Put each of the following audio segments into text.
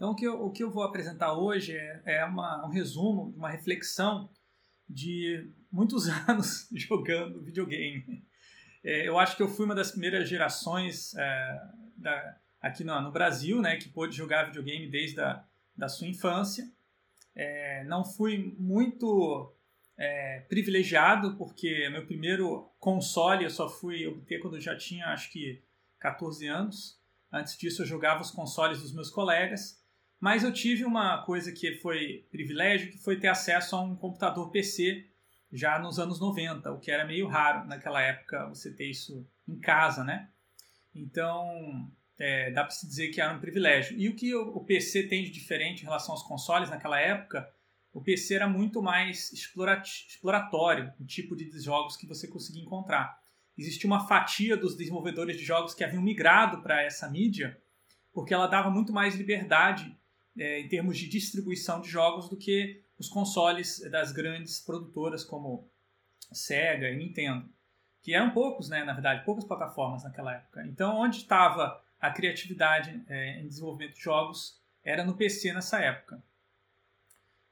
Então, o que eu, o que eu vou apresentar hoje é, é uma, um resumo, uma reflexão de muitos anos jogando videogame. É, eu acho que eu fui uma das primeiras gerações é, da, aqui no, no, Brasil né, que pôde jogar videogame desde a da sua infância. É, não fui muito é, privilegiado, porque meu primeiro console eu só fui obter quando eu já tinha, acho que, 14 anos. Antes disso, eu jogava os consoles dos meus colegas. Mas eu tive uma coisa que foi privilégio, que foi ter acesso a um computador PC já nos anos 90, o que era meio raro naquela época você ter isso em casa, né? Então, é, dá para se dizer que era um privilégio. E o que o PC tem de diferente em relação aos consoles naquela época, o PC era muito mais exploratório, o tipo de jogos que você conseguia encontrar. Existia uma fatia dos desenvolvedores de jogos que haviam migrado para essa mídia, porque ela dava muito mais liberdade é, em termos de distribuição de jogos do que os consoles das grandes produtoras como Sega e Nintendo, que eram poucos, né, na verdade, poucas plataformas naquela época. Então, onde estava a criatividade é, em desenvolvimento de jogos era no PC nessa época.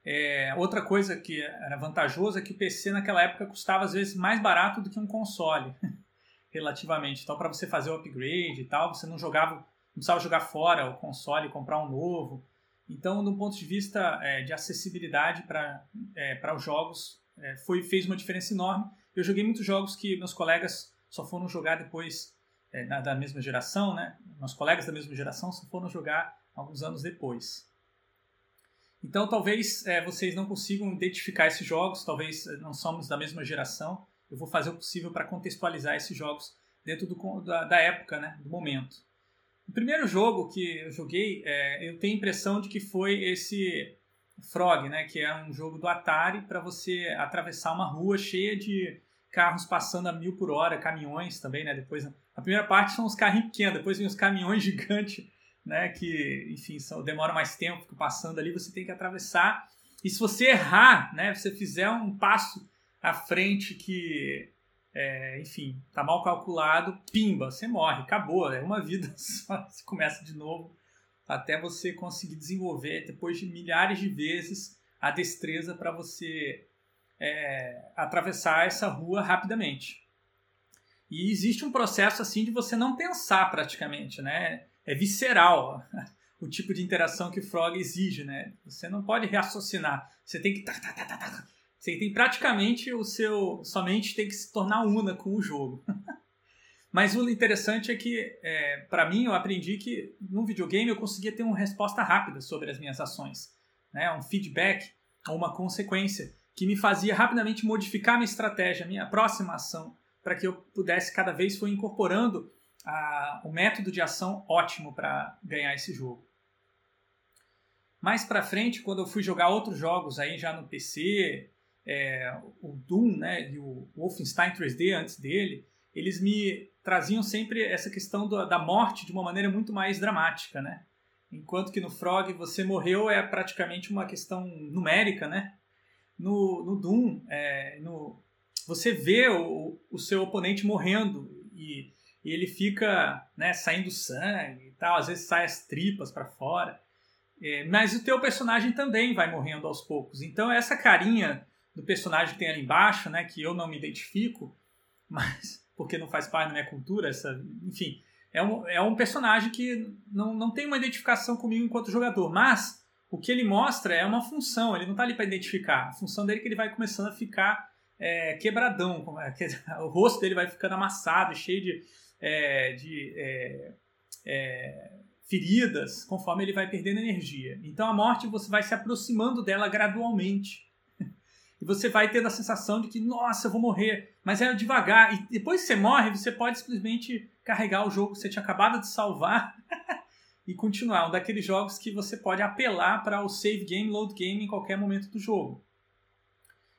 É, outra coisa que era vantajosa é que o PC naquela época custava às vezes mais barato do que um console, relativamente. Então, para você fazer o upgrade e tal, você não jogava, não precisava jogar fora o console e comprar um novo. Então, do ponto de vista é, de acessibilidade para é, os jogos, é, foi, fez uma diferença enorme. Eu joguei muitos jogos que meus colegas só foram jogar depois é, da mesma geração, né? Meus colegas da mesma geração só foram jogar alguns anos depois. Então, talvez é, vocês não consigam identificar esses jogos, talvez é, não somos da mesma geração. Eu vou fazer o possível para contextualizar esses jogos dentro do, da, da época, né? Do momento. O primeiro jogo que eu joguei, é, eu tenho a impressão de que foi esse Frog, né, que é um jogo do Atari para você atravessar uma rua cheia de carros passando a mil por hora, caminhões também, né? Depois a primeira parte são os carrinhos pequenos, depois vem os caminhões gigantes, né? Que enfim são, demoram mais tempo, ficam passando ali, você tem que atravessar. E se você errar, né? Você fizer um passo à frente que é, enfim, tá mal calculado, pimba, você morre, acabou, é uma vida só, você começa de novo até você conseguir desenvolver, depois de milhares de vezes, a destreza para você é, atravessar essa rua rapidamente. E existe um processo assim de você não pensar praticamente, né? É visceral o tipo de interação que o Frog exige, né? Você não pode raciocinar, você tem que você tem praticamente o seu. Somente tem que se tornar una com o jogo. Mas o interessante é que, é, para mim, eu aprendi que no videogame eu conseguia ter uma resposta rápida sobre as minhas ações. Né? Um feedback ou uma consequência que me fazia rapidamente modificar minha estratégia, minha próxima ação, para que eu pudesse cada vez for incorporando a, o método de ação ótimo para ganhar esse jogo. Mais para frente, quando eu fui jogar outros jogos aí já no PC, é, o Doom né, e o Wolfenstein 3D antes dele, eles me traziam sempre essa questão do, da morte de uma maneira muito mais dramática, né? Enquanto que no Frog você morreu é praticamente uma questão numérica, né? No, no Doom, é, no, você vê o, o seu oponente morrendo e, e ele fica né, saindo sangue e tal, às vezes sai as tripas para fora. É, mas o teu personagem também vai morrendo aos poucos. Então essa carinha do personagem que tem ali embaixo, né, que eu não me identifico, mas porque não faz parte da minha cultura, essa, enfim, é um, é um personagem que não, não tem uma identificação comigo enquanto jogador, mas o que ele mostra é uma função, ele não está ali para identificar. A função dele é que ele vai começando a ficar é, quebradão, é, o rosto dele vai ficando amassado, cheio de, é, de é, é, feridas, conforme ele vai perdendo energia. Então a morte você vai se aproximando dela gradualmente e você vai tendo a sensação de que, nossa, eu vou morrer, mas é devagar. E depois que você morre, você pode simplesmente carregar o jogo que você tinha acabado de salvar e continuar. Um daqueles jogos que você pode apelar para o save game, load game em qualquer momento do jogo.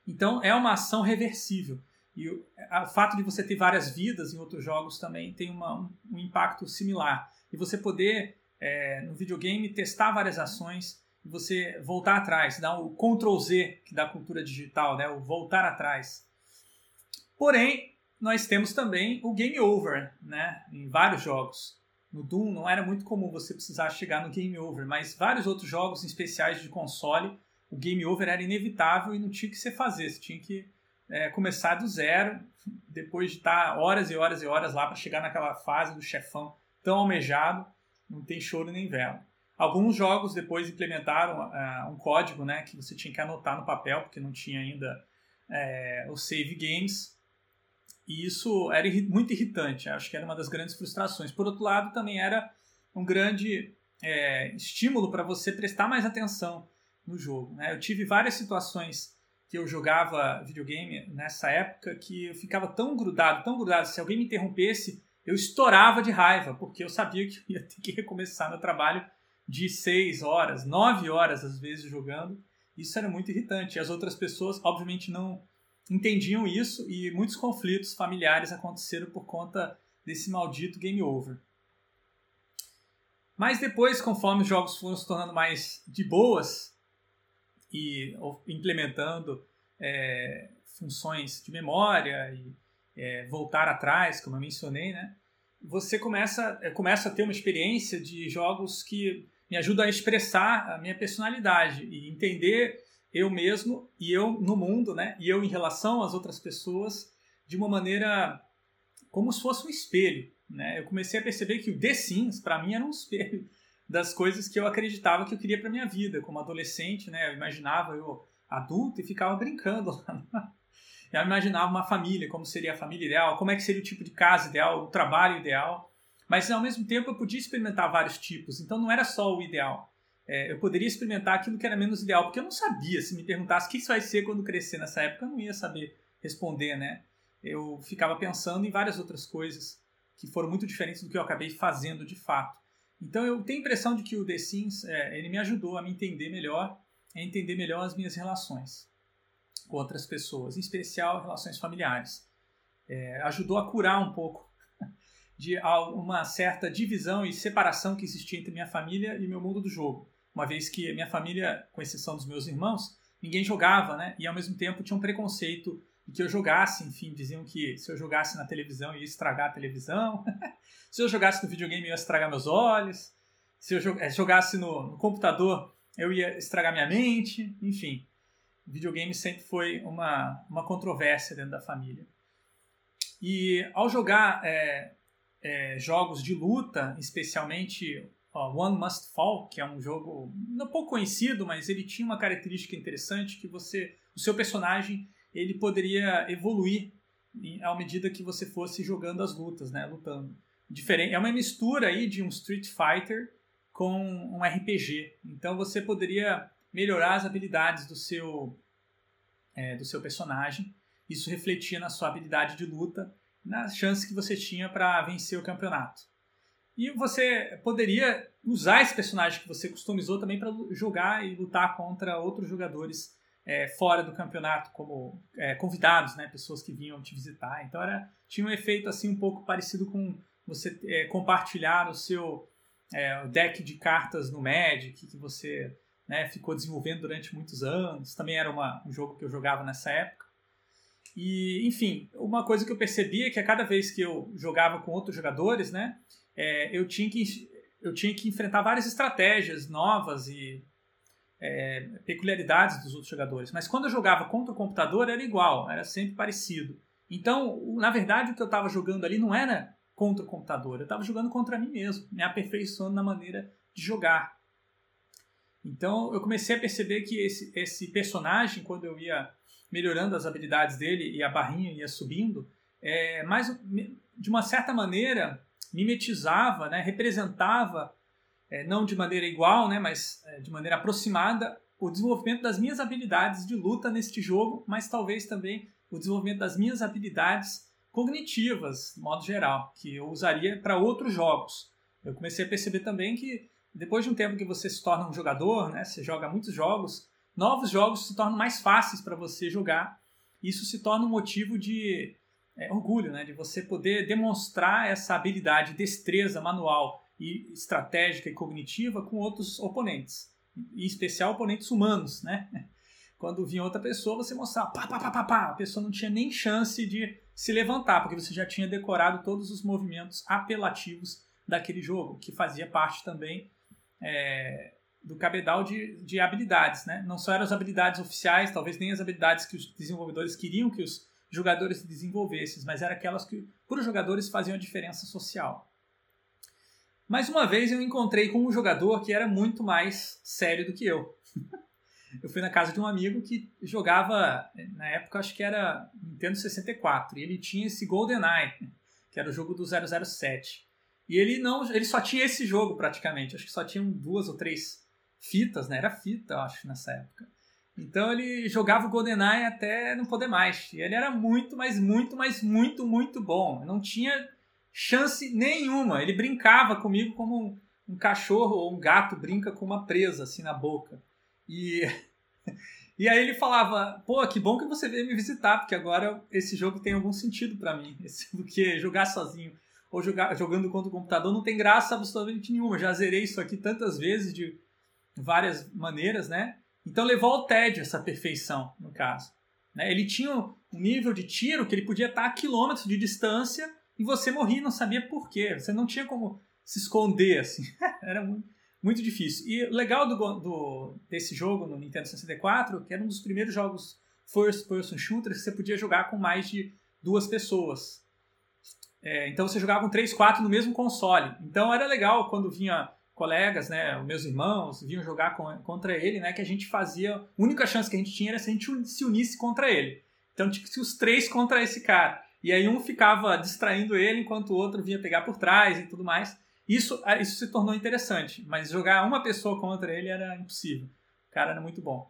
Então é uma ação reversível. E o, o fato de você ter várias vidas em outros jogos também tem uma, um, um, impacto similar. E você poder, é, no videogame, testar várias ações você voltar atrás, dar o Ctrl Z da cultura digital, né? o voltar atrás. Porém, nós temos também o game over, né? Em vários jogos. no Doom não era muito comum você precisar chegar no game over, mas vários outros jogos especiais de console, o game over era inevitável e não tinha que ser fazer, você tinha que é, começar do zero, depois de estar horas e horas e horas lá para chegar naquela fase do chefão tão almejado, não tem choro nem vela. Alguns jogos depois implementaram uh, um código né, que você tinha que anotar no papel, porque não tinha ainda é, os save games. E isso era muito irritante, acho que era uma das grandes frustrações. Por outro lado, também era um grande é, estímulo para você prestar mais atenção no jogo. Né? Eu tive várias situações que eu jogava videogame nessa época que eu ficava tão grudado, tão grudado, se alguém me interrompesse, eu estourava de raiva, porque eu sabia que eu ia ter que recomeçar meu trabalho de seis horas, nove horas às vezes jogando. Isso era muito irritante. As outras pessoas, obviamente, não entendiam isso e muitos conflitos familiares aconteceram por conta desse maldito game over. Mas depois, conforme os jogos foram se tornando mais de boas e implementando é, funções de memória e é, voltar atrás, como eu mencionei, né? Você começa, é, começa a ter uma experiência de jogos que me ajudam a expressar a minha personalidade e entender eu mesmo e eu no mundo, né? E eu em relação às outras pessoas de uma maneira como se fosse um espelho, né? Eu comecei a perceber que o The Sims para mim era um espelho das coisas que eu acreditava que eu queria para minha vida, como adolescente, né? Eu imaginava eu adulto e ficava brincando lá. Eu imaginava uma família, como seria a família ideal, como é que seria o tipo de casa ideal, o trabalho ideal. Mas ao mesmo tempo eu podia experimentar vários tipos, então não era só o ideal é, eu poderia experimentar aquilo que era menos ideal, porque eu não sabia. Se me perguntasse o que isso vai ser quando crescer nessa época, eu não ia saber responder, né? Eu ficava pensando em várias outras coisas que foram muito diferentes do que eu acabei fazendo de fato. Então eu tenho a impressão de que o The Sims é, ele me ajudou a me entender melhor, a entender melhor as minhas relações com outras pessoas, em especial relações familiares. É, ajudou a curar um pouco de uma certa divisão e separação que existia entre minha família e meu mundo do jogo uma vez que minha família, com exceção dos meus irmãos, ninguém jogava, né? E ao mesmo tempo tinha um preconceito de que eu jogasse, enfim, diziam que se eu jogasse na televisão ia estragar a televisão, se eu jogasse no videogame ia estragar meus olhos, se eu eh, jogasse no, no computador eu ia estragar minha mente, enfim. Videogame sempre foi uma, uma controvérsia dentro da família. E ao jogar é, é, jogos de luta, especialmente One Must Fall, que é um jogo não pouco conhecido, mas ele tinha uma característica interessante que você, o seu personagem, ele poderia evoluir à medida que você fosse jogando as lutas, né, lutando. Diferente, é uma mistura aí de um Street Fighter com um RPG. Então você poderia melhorar as habilidades do seu é, do seu personagem. Isso refletia na sua habilidade de luta, nas chances que você tinha para vencer o campeonato. E você poderia usar esse personagem que você customizou também para jogar e lutar contra outros jogadores é, fora do campeonato, como é, convidados, né, pessoas que vinham te visitar. Então era, tinha um efeito assim um pouco parecido com você é, compartilhar o seu é, deck de cartas no Magic, que você né, ficou desenvolvendo durante muitos anos. Também era uma, um jogo que eu jogava nessa época. E, enfim, uma coisa que eu percebia é que a cada vez que eu jogava com outros jogadores, né, é, eu, tinha que, eu tinha que enfrentar várias estratégias novas e é, peculiaridades dos outros jogadores. Mas quando eu jogava contra o computador era igual, era sempre parecido. Então, na verdade, o que eu estava jogando ali não era contra o computador, eu estava jogando contra mim mesmo, me aperfeiçoando na maneira de jogar. Então, eu comecei a perceber que esse, esse personagem, quando eu ia melhorando as habilidades dele e a barrinha ia subindo, é, mais, de uma certa maneira, mimetizava, né, representava, é, não de maneira igual, né, mas é, de maneira aproximada, o desenvolvimento das minhas habilidades de luta neste jogo, mas talvez também o desenvolvimento das minhas habilidades cognitivas, de modo geral, que eu usaria para outros jogos. Eu comecei a perceber também que depois de um tempo que você se torna um jogador, né, você joga muitos jogos, novos jogos se tornam mais fáceis para você jogar. Isso se torna um motivo de é, orgulho, né? De você poder demonstrar essa habilidade, destreza manual e estratégica e cognitiva com outros oponentes, em especial oponentes humanos, né? Quando vinha outra pessoa, você mostrava pá, pá, pá, pá, pá, a pessoa não tinha nem chance de se levantar, porque você já tinha decorado todos os movimentos apelativos daquele jogo, que fazia parte também é, do cabedal de, de habilidades. Né? Não só eram as habilidades oficiais, talvez nem as habilidades que os desenvolvedores queriam que os jogadores desenvolvessem, mas eram aquelas que, para os jogadores, faziam a diferença social. Mais uma vez eu encontrei com um jogador que era muito mais sério do que eu. eu fui na casa de um amigo que jogava, na época acho que era Nintendo 64, e ele tinha esse GoldenEye, que era o jogo do 007. E ele não, ele só tinha esse jogo praticamente, acho que só tinham duas ou três fitas, né? Era fita, eu acho, nessa época. Então ele jogava o GoldenEye até não poder mais. E ele era muito, mas muito, mas muito, muito bom. Não tinha chance nenhuma. Ele brincava comigo como um, um cachorro ou um gato brinca com uma presa assim na boca. E e aí ele falava: "Pô, que bom que você veio me visitar, porque agora esse jogo tem algum sentido para mim, porque jogar sozinho ou jogar jogando contra o computador não tem graça absolutamente nenhuma. já zerei isso aqui tantas vezes de várias maneiras, né? Então levou ao tédio essa perfeição, no caso. Né? Ele tinha um nível de tiro que ele podia estar a quilômetros de distância e você morria e não sabia por quê. Você não tinha como se esconder, assim. Era muito, muito difícil. E o legal do, do, desse jogo no Nintendo 64, que era um dos primeiros jogos first person shooter que você podia jogar com mais de duas pessoas. É, então você jogava com 3, 4 no mesmo console. Então era legal quando vinha colegas, né, meus irmãos, vinham jogar com, contra ele, né, que a gente fazia. A única chance que a gente tinha era se a gente se unisse contra ele. Então que ser os três contra esse cara. E aí um ficava distraindo ele enquanto o outro vinha pegar por trás e tudo mais. Isso, ah, isso se tornou interessante, mas jogar uma pessoa contra ele era impossível. O cara era muito bom.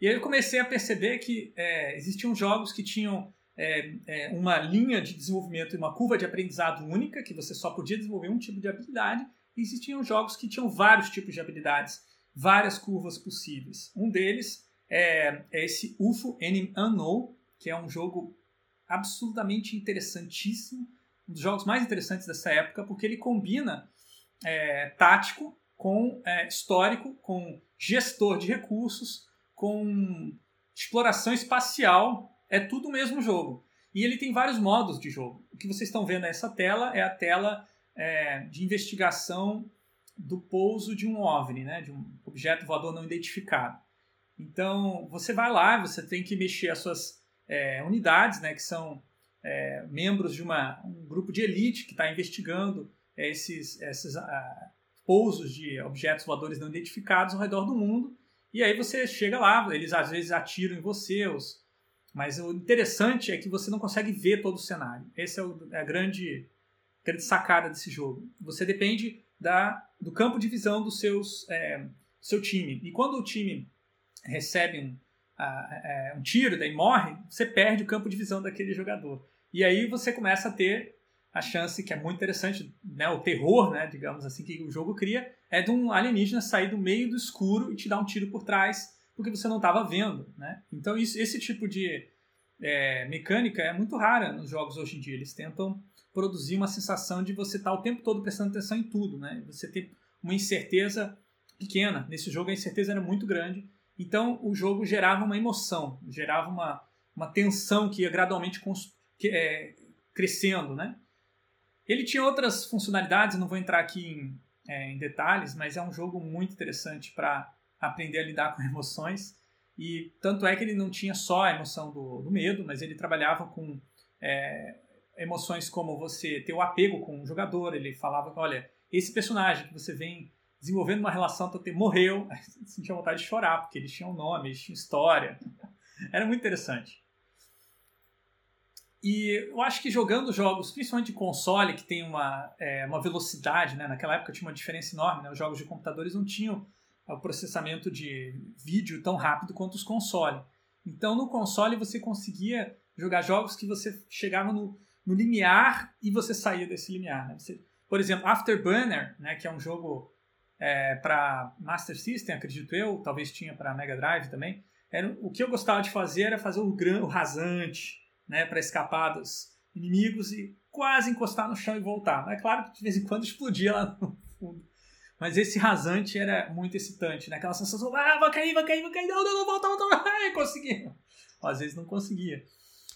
E aí eu comecei a perceber que é, existiam jogos que tinham é, é, uma linha de desenvolvimento e uma curva de aprendizado única, que você só podia desenvolver um tipo de habilidade, existiam jogos que tinham vários tipos de habilidades, várias curvas possíveis. Um deles é, é esse UFO Enemy Unknown, que é um jogo absolutamente interessantíssimo, um dos jogos mais interessantes dessa época, porque ele combina é, tático com é, histórico, com gestor de recursos, com exploração espacial, é tudo o mesmo jogo. E ele tem vários modos de jogo. O que vocês estão vendo nessa tela é a tela é, de investigação do pouso de um OVNI, né, de um objeto voador não identificado. Então, você vai lá, você tem que mexer as suas é, unidades, né, que são é, membros de uma, um grupo de elite que está investigando é, esses, esses uh, pousos de objetos voadores não identificados ao redor do mundo. E aí você chega lá, eles às vezes atiram em você, os, mas o interessante é que você não consegue ver todo o cenário. Essa é, o, é a grande grande sacada desse jogo. Você depende da, do campo de visão dos seus é, seu time. E quando o time recebe um, a, um tiro, daí morre, você perde o campo de visão daquele jogador. E aí você começa a ter a chance, que é muito interessante, né, o terror, né, digamos assim, que o jogo cria, é de um alienígena sair do meio do escuro e te dar um tiro por trás, porque você não estava vendo. Né? Então isso, esse tipo de é, mecânica é muito rara nos jogos hoje em dia. Eles tentam produzir uma sensação de você estar tá o tempo todo prestando atenção em tudo, né? Você ter uma incerteza pequena. Nesse jogo a incerteza era muito grande, então o jogo gerava uma emoção, gerava uma, uma tensão que ia gradualmente que, é, crescendo, né? Ele tinha outras funcionalidades, não vou entrar aqui em, é, em detalhes, mas é um jogo muito interessante para aprender a lidar com emoções. E tanto é que ele não tinha só a emoção do, do medo, mas ele trabalhava com é, emoções como você ter o apego com o jogador. Ele falava, olha, esse personagem que você vem desenvolvendo uma relação até morreu, você sentia vontade de chorar, porque eles tinham nome, eles tinham história. Era muito interessante. E eu acho que jogando jogos, principalmente de console, que tem uma, é, uma velocidade, né? naquela época tinha uma diferença enorme, né? os jogos de computadores não tinham o processamento de vídeo tão rápido quanto os consoles. Então no console você conseguia jogar jogos que você chegava no, no limiar e você saía desse limiar. Né? Você, por exemplo, Afterburner, né, que é um jogo é, para Master System, acredito eu, talvez tinha para Mega Drive também. Era, o que eu gostava de fazer era fazer o, gran, o rasante né, para escapar dos inimigos e quase encostar no chão e voltar. É claro que de vez em quando explodia lá no fundo. Mas esse rasante era muito excitante, né? Aquela sensação, ah, vai cair, vai cair, vai cair, não, não, não, volta, volta, ai, consegui. Às vezes não conseguia.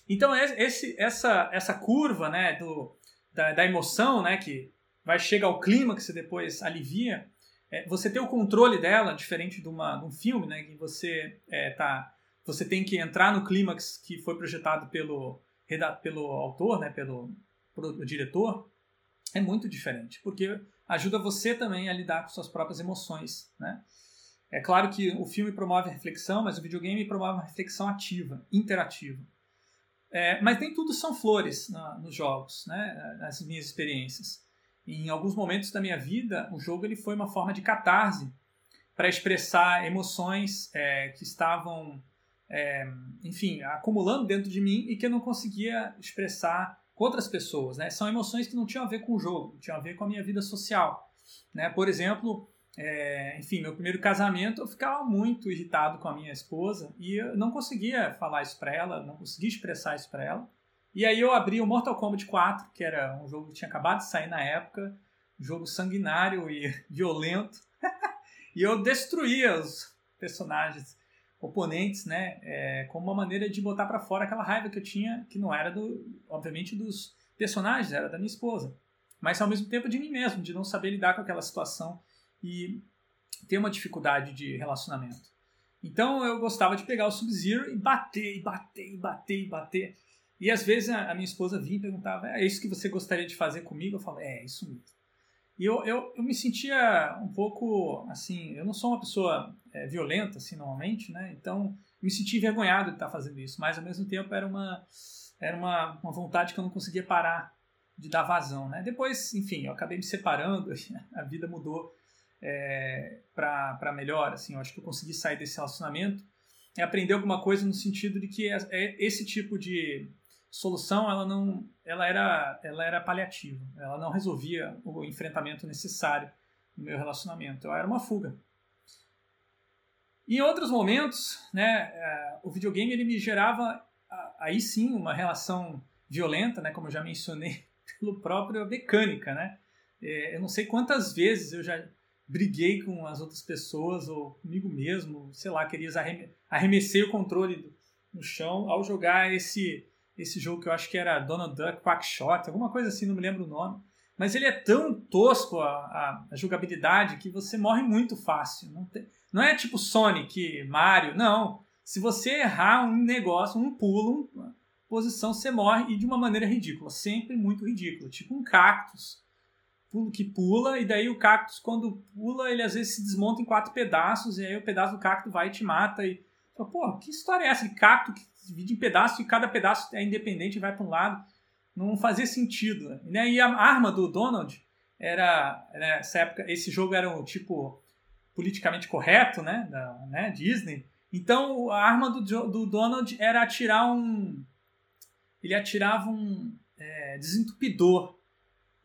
Então esse, essa, essa curva né, do, da, da emoção, né, que vai chegar ao que você depois alivia, é, você ter o controle dela, diferente de, uma, de um filme, né, que você é, tá, você tem que entrar no clímax que foi projetado pelo, pelo autor, né, pelo, pelo diretor, é muito diferente, porque ajuda você também a lidar com suas próprias emoções, né? É claro que o filme promove reflexão, mas o videogame promove uma reflexão ativa, interativa. É, mas nem tudo são flores na, nos jogos, né? nas minhas experiências. Em alguns momentos da minha vida, o jogo ele foi uma forma de catarse para expressar emoções é, que estavam, é, enfim, acumulando dentro de mim e que eu não conseguia expressar com outras pessoas. Né? São emoções que não tinham a ver com o jogo, tinham a ver com a minha vida social. Né? Por exemplo, é, enfim, meu primeiro casamento eu ficava muito irritado com a minha esposa e eu não conseguia falar isso para ela, não conseguia expressar isso para ela. E aí eu abri o Mortal Kombat 4, que era um jogo que tinha acabado de sair na época, um jogo sanguinário e violento, e eu destruía os personagens oponentes, né, é, como uma maneira de botar para fora aquela raiva que eu tinha, que não era do, obviamente, dos personagens, era da minha esposa, mas ao mesmo tempo de mim mesmo, de não saber lidar com aquela situação e ter uma dificuldade de relacionamento. Então eu gostava de pegar o Sub-Zero e bater, e bater, e bater, e bater. E às vezes a, minha esposa vinha e perguntava: é isso que você gostaria de fazer comigo? Eu falava: é, isso mesmo. E eu, eu, eu me sentia um pouco assim, eu não sou uma pessoa é, violenta assim normalmente, né? Então me senti envergonhado de estar fazendo isso, mas ao mesmo tempo era uma era uma, uma vontade que eu não conseguia parar de dar vazão, né? Depois, enfim, eu acabei me separando, a vida mudou é, para melhor, assim, eu acho que eu consegui sair desse relacionamento e aprender alguma coisa no sentido de que é, é esse tipo de solução ela não ela era ela era paliativa ela não resolvia o enfrentamento necessário no meu relacionamento ela era uma fuga. Em outros momentos né é, o videogame ele me gerava aí sim uma relação violenta né como eu já mencionei pelo próprio mecânica né. Eu não sei quantas vezes eu já briguei com as outras pessoas ou comigo mesmo sei lá queria arremessei o controle no chão ao jogar esse esse jogo que eu acho que era Donald Duck Quackshot, alguma coisa assim, não me lembro o nome. Mas ele é tão tosco a, a, a jogabilidade que você morre muito fácil. Não, tem, não é tipo Sonic, Mario, não. Se você errar um negócio, um pulo, uma posição, você morre e de uma maneira ridícula. Sempre muito ridícula. Tipo um cactus pulo que pula, e daí o cactus, quando pula, ele às vezes se desmonta em quatro pedaços, e aí o pedaço do cacto vai e te mata. E, pô, que história é essa de cacto que divide em pedaços e cada pedaço é independente e vai para um lado. Não fazia sentido. Né? E a arma do Donald era, nessa época, esse jogo era um tipo politicamente correto, né, da né, Disney. Então a arma do, do Donald era atirar um. Ele atirava um é, desentupidor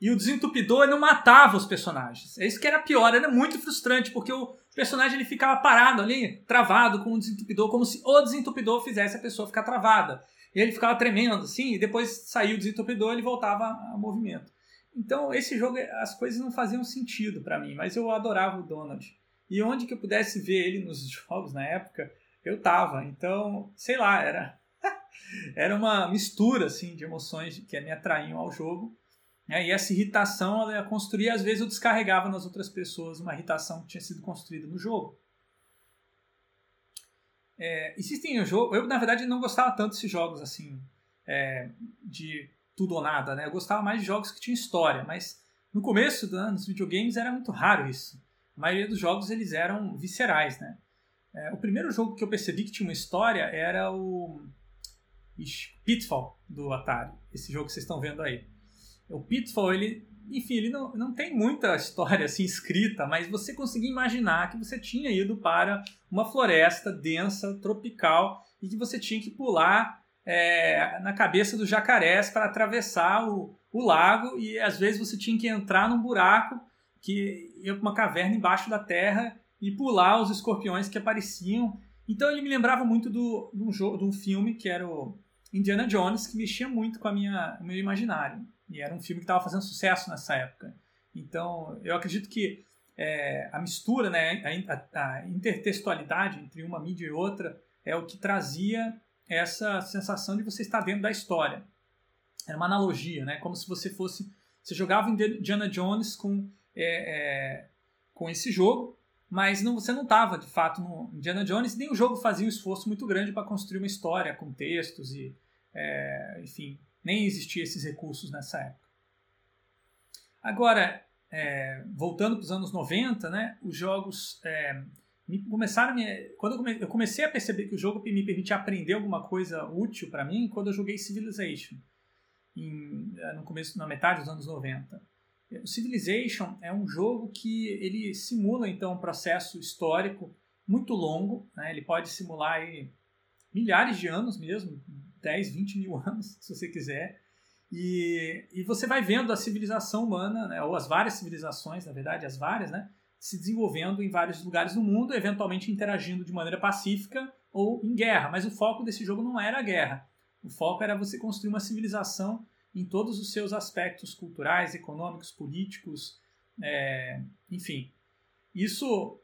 e o desentupidor não matava os personagens. É isso que era pior, era muito frustrante, porque o personagem ele ficava parado ali, travado com o desentupidor, como se o desentupidor fizesse a pessoa ficar travada. E ele ficava tremendo assim, e depois saiu o desentupidor ele voltava ao movimento. Então, esse jogo, as coisas não faziam sentido para mim, mas eu adorava o Donald. E onde que eu pudesse ver ele nos jogos na época, eu tava. Então, sei lá, era era uma mistura assim de emoções que me atraíam ao jogo é, e essa irritação ela ia construir, às vezes eu descarregava nas outras pessoas uma irritação que tinha sido construída no jogo. É, existem um jogo, eu na verdade não gostava tanto desses jogos assim, é, de tudo ou nada, né? Eu gostava mais de jogos que tinham história, mas no começo né, nos videogames era muito raro isso. A maioria dos jogos eles eram viscerais, né? É, o primeiro jogo que eu percebi que tinha uma história era o Ixi, Pitfall do Atari, esse jogo que vocês estão vendo aí. O Pitfall, ele, enfim, ele não, não tem muita história assim escrita, mas você conseguia imaginar que você tinha ido para uma floresta densa, tropical, e que você tinha que pular é, na cabeça dos jacarés para atravessar o, o lago, e às vezes você tinha que entrar num buraco que ia para uma caverna embaixo da terra e pular os escorpiões que apareciam. Então ele me lembrava muito do, de, um filme que era o Indiana Jones, que mexia muito com a minha, o meu imaginário. E era um filme que estava fazendo sucesso nessa época. Então, eu acredito que é, a mistura, né, a, a, intertextualidade entre uma mídia e outra é o que trazia essa sensação de você estar dentro da história. Era uma analogia, né, como se você fosse Você jogava Indiana Jones com, é, é, com esse jogo, mas não, você não estava de fato no Indiana Jones, nem o jogo fazia um esforço muito grande para construir uma história com textos e, é, enfim, nem existiam esses recursos nessa época. Agora, é, voltando para os anos 90, né, os jogos é, me, começaram me, quando eu, come, eu, comecei a perceber que o jogo me permitia aprender alguma coisa útil para mim quando eu joguei Civilization em, é, no começo na metade dos anos 90 o Civilization é um jogo que ele simula então um processo histórico muito longo né? ele pode simular aí, milhares de anos mesmo 10, 20 mil anos se você quiser e, e você vai vendo a civilização humana, né, ou as várias civilizações, na verdade, as várias, né, se desenvolvendo em vários lugares do mundo, eventualmente interagindo de maneira pacífica ou em guerra. Mas o foco desse jogo não era a guerra. O foco era você construir uma civilização em todos os seus aspectos culturais, econômicos, políticos, é, enfim. Isso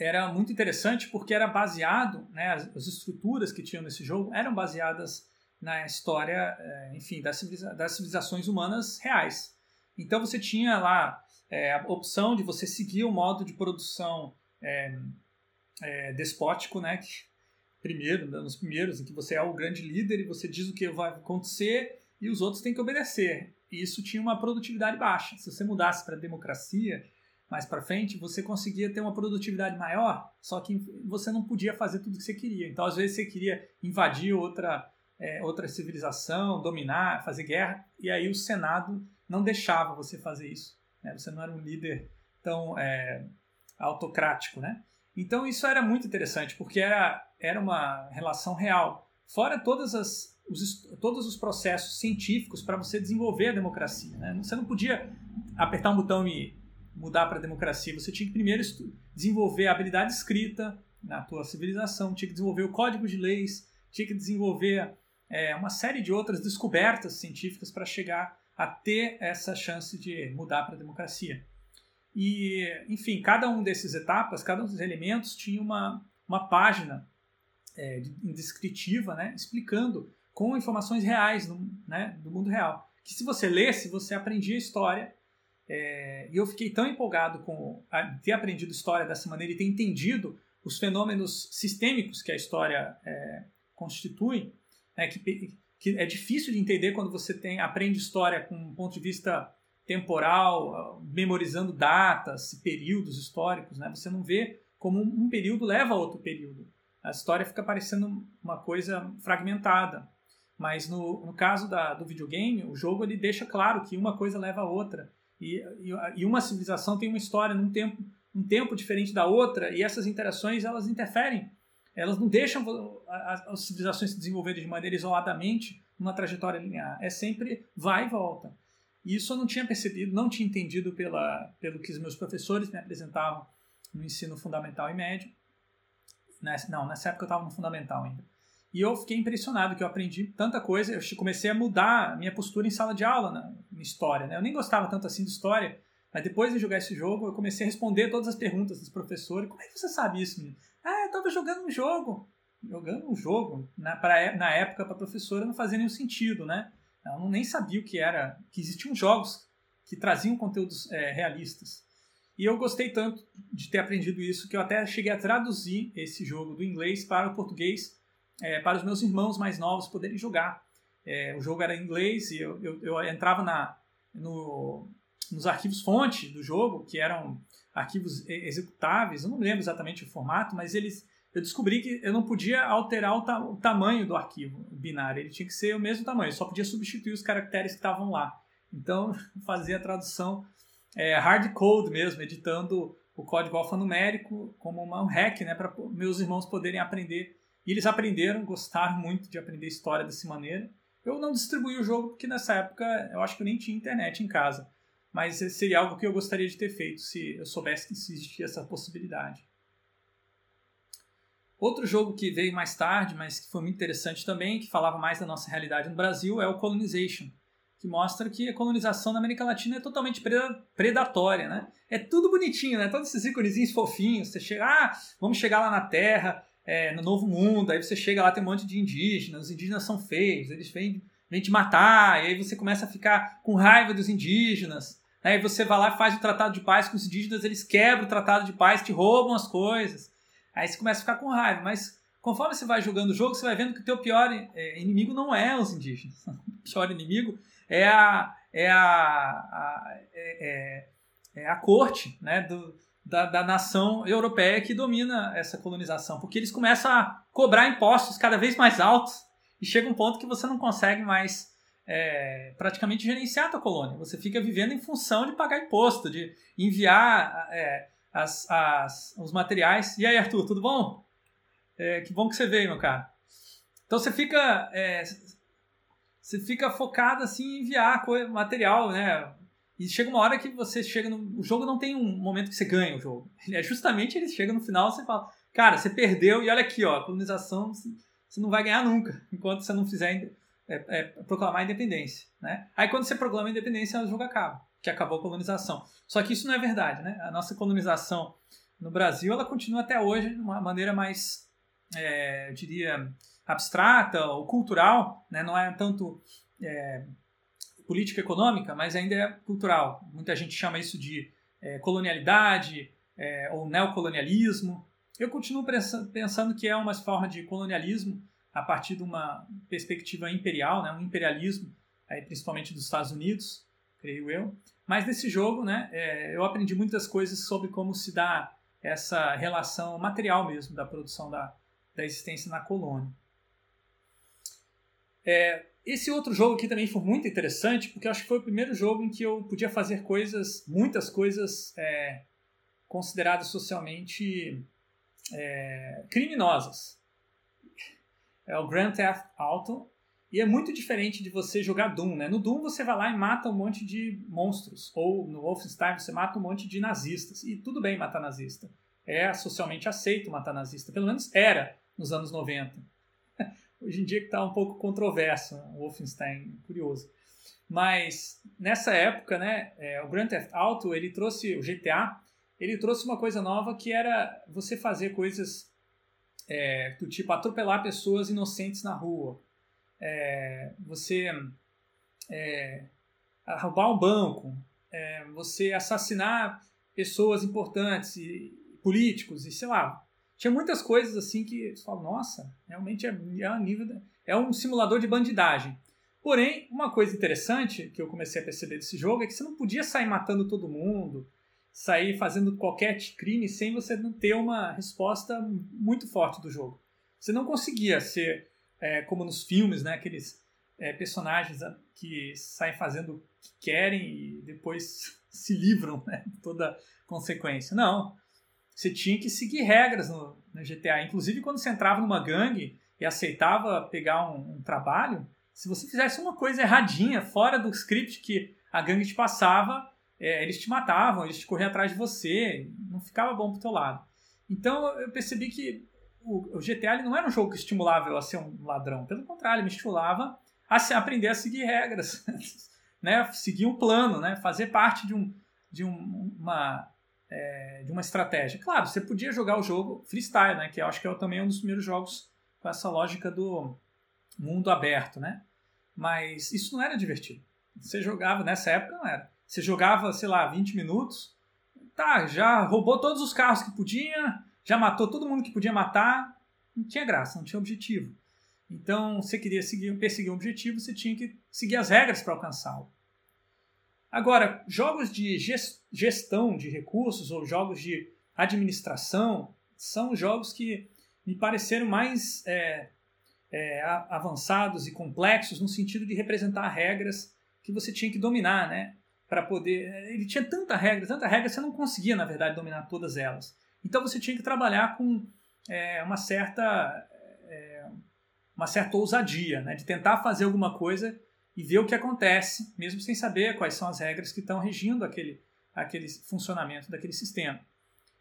era muito interessante porque era baseado, né, as, as estruturas que tinham nesse jogo eram baseadas na história, é, enfim, das, civiliza das civilizações humanas reais. Então você tinha lá é, a opção de você seguir o modo de produção é, é, despótico, né? Que, primeiro, né, nos primeiros, em que você é o grande líder e você diz o que vai acontecer e os outros têm que obedecer. E isso tinha uma produtividade baixa. Se você mudasse para democracia mais para frente, você conseguia ter uma produtividade maior, só que você não podia fazer tudo o que você queria. Então, às vezes, você queria invadir outra é, outra civilização, dominar, fazer guerra, e aí o Senado não deixava você fazer isso. Né? Você não era um líder tão é, autocrático, né? Então isso era muito interessante, porque era, era uma relação real. Fora todas as, os, todos os processos científicos para você desenvolver a democracia. Né? Você não podia apertar um botão e mudar para a democracia. Você tinha que primeiro desenvolver a habilidade escrita na tua civilização, tinha que desenvolver o código de leis, tinha que desenvolver é, uma série de outras descobertas científicas para chegar a ter essa chance de mudar para a democracia. E, enfim, cada um desses etapas, cada um dos elementos tinha uma, uma página é, descritiva, né, explicando com informações reais no, né, do mundo real. Que se você lesse, você aprendia história. É, e eu fiquei tão empolgado com ter aprendido história dessa maneira e ter entendido os fenômenos sistêmicos que a história é, constitui, né, que, que é difícil de entender quando você tem aprende história com um ponto de vista temporal, memorizando datas, períodos históricos, né? Você não vê como um período leva a outro período. A história fica parecendo uma coisa fragmentada. Mas no, no caso da, do videogame, o jogo ele deixa claro que uma coisa leva a outra. E, e, uma civilização tem uma história num tempo, um tempo diferente da outra, e essas interações elas interferem elas não deixam as civilizações se desenvolverem de maneira isoladamente numa trajetória linear. É sempre vai e volta. E isso eu não tinha percebido, não tinha entendido pela, pelo que os meus professores me apresentavam no ensino fundamental e médio. Nessa, não, nessa época eu estava no fundamental ainda. E eu fiquei impressionado que eu aprendi tanta coisa. Eu comecei a mudar minha postura em sala de aula na, na história. Né? Eu nem gostava tanto assim de história, mas depois de jogar esse jogo, eu comecei a responder todas as perguntas dos professores. Como é que você sabe isso, menino? Ah, eu tava jogando um jogo. Jogando um jogo, na, pra, na época, para a professora não fazia nenhum sentido, né? Ela não, nem sabia o que era, que existiam jogos que traziam conteúdos é, realistas. E eu gostei tanto de ter aprendido isso que eu até cheguei a traduzir esse jogo do inglês para o português é, para os meus irmãos mais novos poderem jogar. É, o jogo era em inglês e eu, eu, eu entrava na, no, nos arquivos fonte do jogo, que eram arquivos executáveis, eu não lembro exatamente o formato, mas eles eu descobri que eu não podia alterar o, ta o tamanho do arquivo binário, ele tinha que ser o mesmo tamanho, só podia substituir os caracteres que estavam lá. Então, fazia a tradução é, hard code mesmo, editando o código alfanumérico como uma, um hack, né, para meus irmãos poderem aprender. E eles aprenderam, gostaram muito de aprender história dessa maneira. Eu não distribuí o jogo porque nessa época eu acho que eu nem tinha internet em casa mas seria algo que eu gostaria de ter feito se eu soubesse que existia essa possibilidade. Outro jogo que veio mais tarde, mas que foi muito interessante também, que falava mais da nossa realidade no Brasil, é o Colonization, que mostra que a colonização na América Latina é totalmente predatória, né? É tudo bonitinho, né? Todos esses íconezinhos fofinhos, você chega, ah, vamos chegar lá na Terra, é, no Novo Mundo, aí você chega lá, tem um monte de indígenas, os indígenas são feios, eles vêm vem te matar, e aí você começa a ficar com raiva dos indígenas. Aí né? você vai lá faz o tratado de paz com os indígenas, eles quebram o tratado de paz, te roubam as coisas. Aí você começa a ficar com raiva, mas conforme você vai jogando o jogo, você vai vendo que o teu pior é, inimigo não é os indígenas. O pior inimigo é a, é a é, é, é, a corte né, do, da, da nação europeia que domina essa colonização, porque eles começam a cobrar impostos cada vez mais altos e chega um ponto que você não consegue mais é, praticamente gerenciar a tua colônia. Você fica vivendo em função de pagar imposto, de enviar é, as, as, os materiais. E aí, Arthur, tudo bom? É, que bom que você veio, meu cara. Então você fica é, você fica focado assim em enviar material, né? E chega uma hora que você chega no. O jogo não tem um momento que você ganha o jogo. É justamente ele chega no final e você fala, cara, você perdeu e olha aqui, ó, a colonização você não vai ganhar nunca, enquanto você não fizer é, é, proclamar a independência. Né? Aí quando você proclama a independência, o jogo acaba, que acabou a colonização. Só que isso não é verdade, né? A nossa colonização no Brasil, ela continua até hoje de uma maneira mais, é, eu diria, abstrata ou cultural, né? Não é tanto é, política econômica, mas ainda é cultural. Muita gente chama isso de é, colonialidade é, ou neocolonialismo. Eu continuo pensando que é uma forma de colonialismo a partir de uma perspectiva imperial, né, um imperialismo, aí, principalmente dos Estados Unidos, creio eu. Mas nesse jogo, né, é, eu aprendi muitas coisas sobre como se dá essa relação material mesmo da produção da, da existência na colônia. É, esse outro jogo aqui também foi muito interessante, porque acho que foi o primeiro jogo em que eu podia fazer coisas, muitas coisas é, consideradas socialmente é, criminosas. É o Grand Theft Auto. E é muito diferente de você jogar Doom, né? No Doom você vai lá e mata um monte de monstros. Ou no Wolfenstein você mata um monte de nazistas. E tudo bem matar nazista. É socialmente aceito matar nazista. Pelo menos era nos anos 90. Hoje em dia que está um pouco controverso, o Wolfenstein, curioso. Mas nessa época, né, é, o Grand Theft Auto, ele trouxe, o GTA, ele trouxe uma coisa nova que era você fazer coisas é, do tipo atropelar pessoas inocentes na rua, é, você é, roubar um banco, é, você assassinar pessoas importantes e políticos e sei lá, tinha muitas coisas assim que você fala, nossa, realmente é, é, um nível é um simulador de bandidagem. Porém, uma coisa interessante que eu comecei a perceber desse jogo é que você não podia sair matando todo mundo, sair fazendo qualquer crime sem você não ter uma resposta muito forte do jogo. Você não conseguia ser é, como nos filmes, né, aqueles é, personagens que saem fazendo o que querem e depois se livram né, de toda consequência. Não você tinha que seguir regras no, no, GTA. Inclusive, quando você entrava numa gangue e aceitava pegar um, um, trabalho, se você fizesse uma coisa erradinha, fora do script que a gangue te passava, é, eles te matavam, eles te corriam atrás de você, não ficava bom pro teu lado. Então, eu percebi que o, o GTA não era um jogo que estimulava eu a ser um ladrão. Pelo contrário, me estimulava a se, aprender a seguir regras, né? seguir um plano, né? fazer parte de, um, de um, uma é, de uma estratégia. Claro, você podia jogar o jogo freestyle, né? Que eu acho que é também um dos primeiros jogos com essa lógica do mundo aberto, né? Mas isso não era divertido. Você jogava, nessa época não era. Você jogava, sei lá, 20 minutos, tá, já roubou todos os carros que podia, já matou todo mundo que podia matar, não tinha graça, não tinha objetivo. Então, você queria seguir, perseguir um objetivo, você tinha que seguir as regras para alcançá-lo. Agora, jogos de gestão de recursos ou jogos de administração são jogos que me pareceram mais é, é, avançados e complexos no sentido de representar regras que você tinha que dominar, né? Para poder. É, ele tinha tanta regra, tanta regra, você não conseguia, na verdade, dominar todas elas. Então você tinha que trabalhar com é, uma certa. É, uma certa ousadia, né? De tentar fazer alguma coisa e ver o que acontece, mesmo sem saber quais são as regras que estão regindo aquele, aquele funcionamento daquele sistema.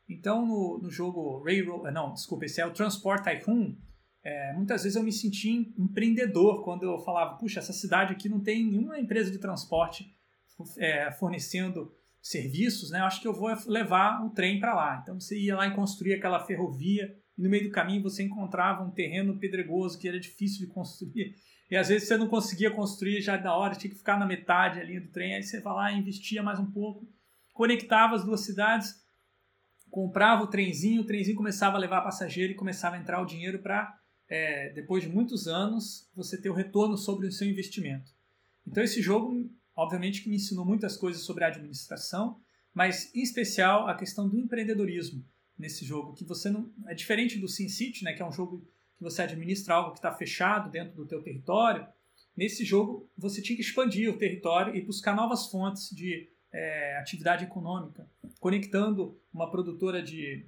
Então, no, no jogo Railroad, eh, não, desculpa, esse é o Transport Tycoon, é, muitas vezes eu me senti empreendedor quando eu falava, puxa, essa cidade aqui não tem nenhuma empresa de transporte é, fornecendo serviços, né? Acho que eu vou levar um trem para lá. Então você ia lá e construía aquela ferrovia e no meio do caminho você encontrava um terreno pedregoso que era difícil de construir. E às vezes você não conseguia construir já da hora, tinha que ficar na metade ali do trem. Aí você vai lá, investia mais um pouco, conectava as duas cidades, comprava o trenzinho, o trenzinho começava a levar passageiro e começava a entrar o dinheiro para, é, depois de muitos anos, você ter o retorno sobre o seu investimento. Então esse jogo, obviamente, que me ensinou muitas coisas sobre a administração, mas em especial a questão do empreendedorismo nesse jogo, que você não é diferente do SimCity, né, que é um jogo que você administra algo que está fechado dentro do teu território. Nesse jogo você tinha que expandir o território e buscar novas fontes de é, atividade econômica, conectando uma produtora de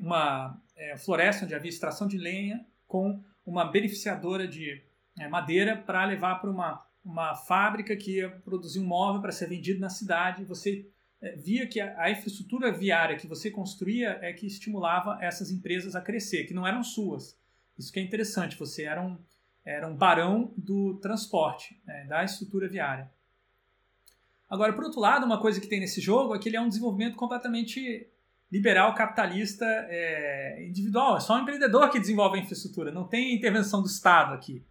uma é, floresta onde havia extração de lenha com uma beneficiadora de é, madeira para levar para uma, uma fábrica que ia produzir um móvel para ser vendido na cidade. Você é, via que a, a, infraestrutura viária que você construía é que estimulava essas empresas a crescer, que não eram suas. Isso que é interessante, você era um, era um barão do transporte, né, da estrutura viária. Agora, por outro lado, uma coisa que tem nesse jogo é que ele é um desenvolvimento completamente liberal, capitalista, é, individual. É só o empreendedor que desenvolve a infraestrutura, não tem intervenção do Estado aqui.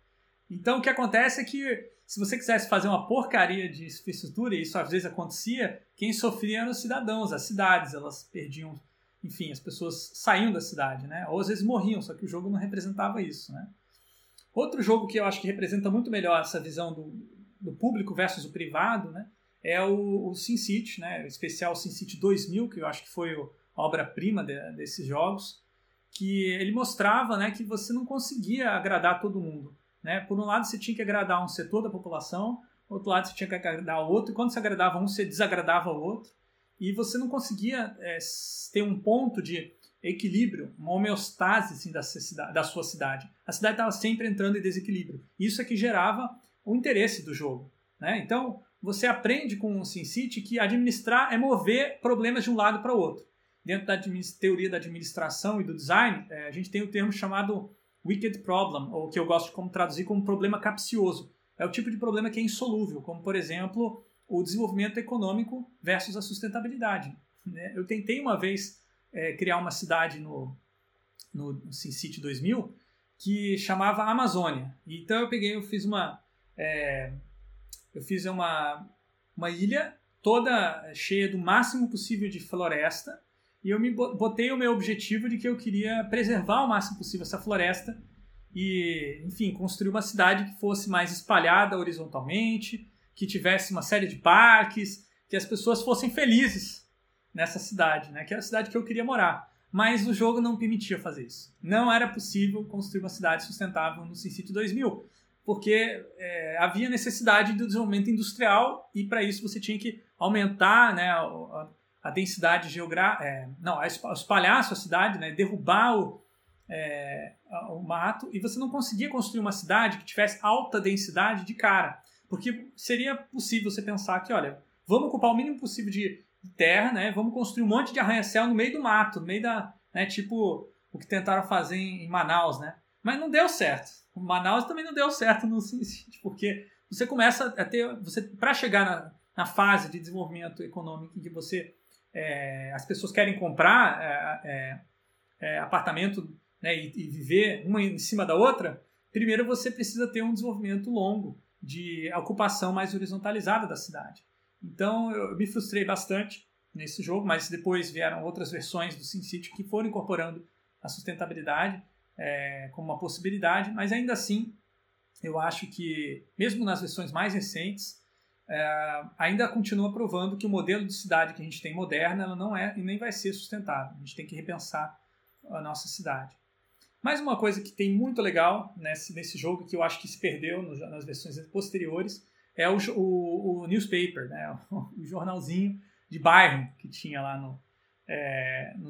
Então, o que acontece é que se você quisesse fazer uma porcaria de infraestrutura, e isso às vezes acontecia, quem sofria eram os cidadãos, as cidades, elas perdiam, enfim, as pessoas saíam da cidade, né? Ou às vezes morriam, só que o jogo não representava isso, né? Outro jogo que eu acho que representa muito melhor essa visão do, do público versus o privado, né? É o, o SimCity, né? O especial SimCity 2000, que eu acho que foi a obra-prima de, desses jogos, que ele mostrava, né, que você não conseguia agradar todo mundo. Né? Por um lado, você tinha que agradar um setor da população, outro lado, você tinha que agradar o outro, e quando você agradava um, você desagradava o outro, e você não conseguia é, ter um ponto de equilíbrio, uma homeostase assim, da, da sua cidade. A cidade estava sempre entrando em desequilíbrio. Isso é que gerava o interesse do jogo. Né? Então, você aprende com o SimCity que administrar é mover problemas de um lado para o outro. Dentro da teoria da administração e do design, é, a gente tem o um termo chamado wicked problem, ou que eu gosto de como traduzir como problema capcioso. É o tipo de problema que é insolúvel, como por exemplo o desenvolvimento econômico versus a sustentabilidade. Né? Eu tentei uma vez é, criar uma cidade no, no SimCity 2000 que chamava Amazônia. Então eu peguei, eu fiz uma, é, eu fiz uma, uma ilha toda cheia do máximo possível de floresta e eu me botei o meu objetivo de que eu queria preservar o máximo possível essa floresta e, enfim, construir uma cidade que fosse mais espalhada horizontalmente, que tivesse uma série de parques, que as pessoas fossem felizes nessa cidade, né? Que era a cidade que eu queria morar. Mas o jogo não permitia fazer isso. Não era possível construir uma cidade sustentável no SimCity 2000, porque é, havia necessidade do desenvolvimento industrial e para isso você tinha que aumentar, né? A, a densidade geográfica, é, não, espalhar a sua cidade, né, derrubar o, é, o mato, e você não conseguia construir uma cidade que tivesse alta densidade de cara. Porque seria possível você pensar que, olha, vamos ocupar o mínimo possível de terra, né, vamos construir um monte de arranha-céu no meio do mato, no meio da, né, tipo o que tentaram fazer em Manaus, né? Mas não deu certo. Manaus também não deu certo no SimCity, porque você começa a ter, você para chegar na, na fase de desenvolvimento econômico em que você é, as pessoas querem comprar é, é, é, apartamento né, e, e, viver uma em cima da outra, primeiro você precisa ter um desenvolvimento longo de ocupação mais horizontalizada da cidade. Então eu me frustrei bastante nesse jogo, mas depois vieram outras versões do SimCity que foram incorporando a sustentabilidade é, como uma possibilidade, mas ainda assim eu acho que, mesmo nas versões mais recentes, é, ainda continua provando que o modelo de cidade que a gente tem moderna ela não é e nem vai ser sustentável. A gente tem que repensar a nossa cidade. Mais uma coisa que tem muito legal nesse, nesse jogo que eu acho que se perdeu no, nas versões posteriores é o, o, o newspaper, né? o, o, jornalzinho de bairro que tinha lá no, é, no.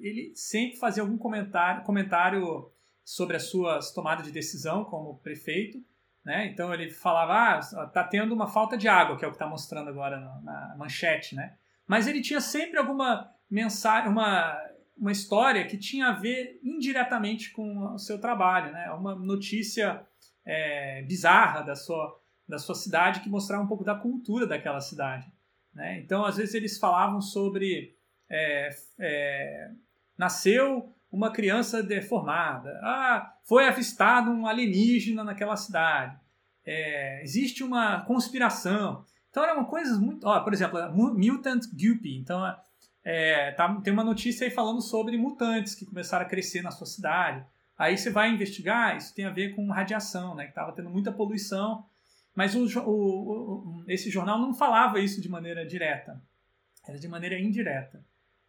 Ele sempre fazia algum comentário, comentário sobre as suas tomadas de decisão como prefeito né? Então ele falava, ah, tá tendo uma falta de água, que é o que está mostrando agora na, na manchete, né? Mas ele tinha sempre alguma mensagem, uma, uma história que tinha a ver indiretamente com o seu trabalho, né? Uma notícia é, bizarra da sua, da sua cidade que mostrava um pouco da cultura daquela cidade. Né? Então, às vezes, eles falavam sobre. É, é, nasceu uma criança deformada. Ah, foi avistado um alienígena naquela cidade. É, existe uma conspiração. Então eram coisas muito. Ó, por exemplo, Mutant Guppy. Então é, tá, tem uma notícia aí falando sobre mutantes que começaram a crescer na sua cidade. Aí você vai investigar, isso tem a ver com radiação, né? Que estava tendo muita poluição. Mas o, o, o, esse jornal não falava isso de maneira direta. Era de maneira indireta.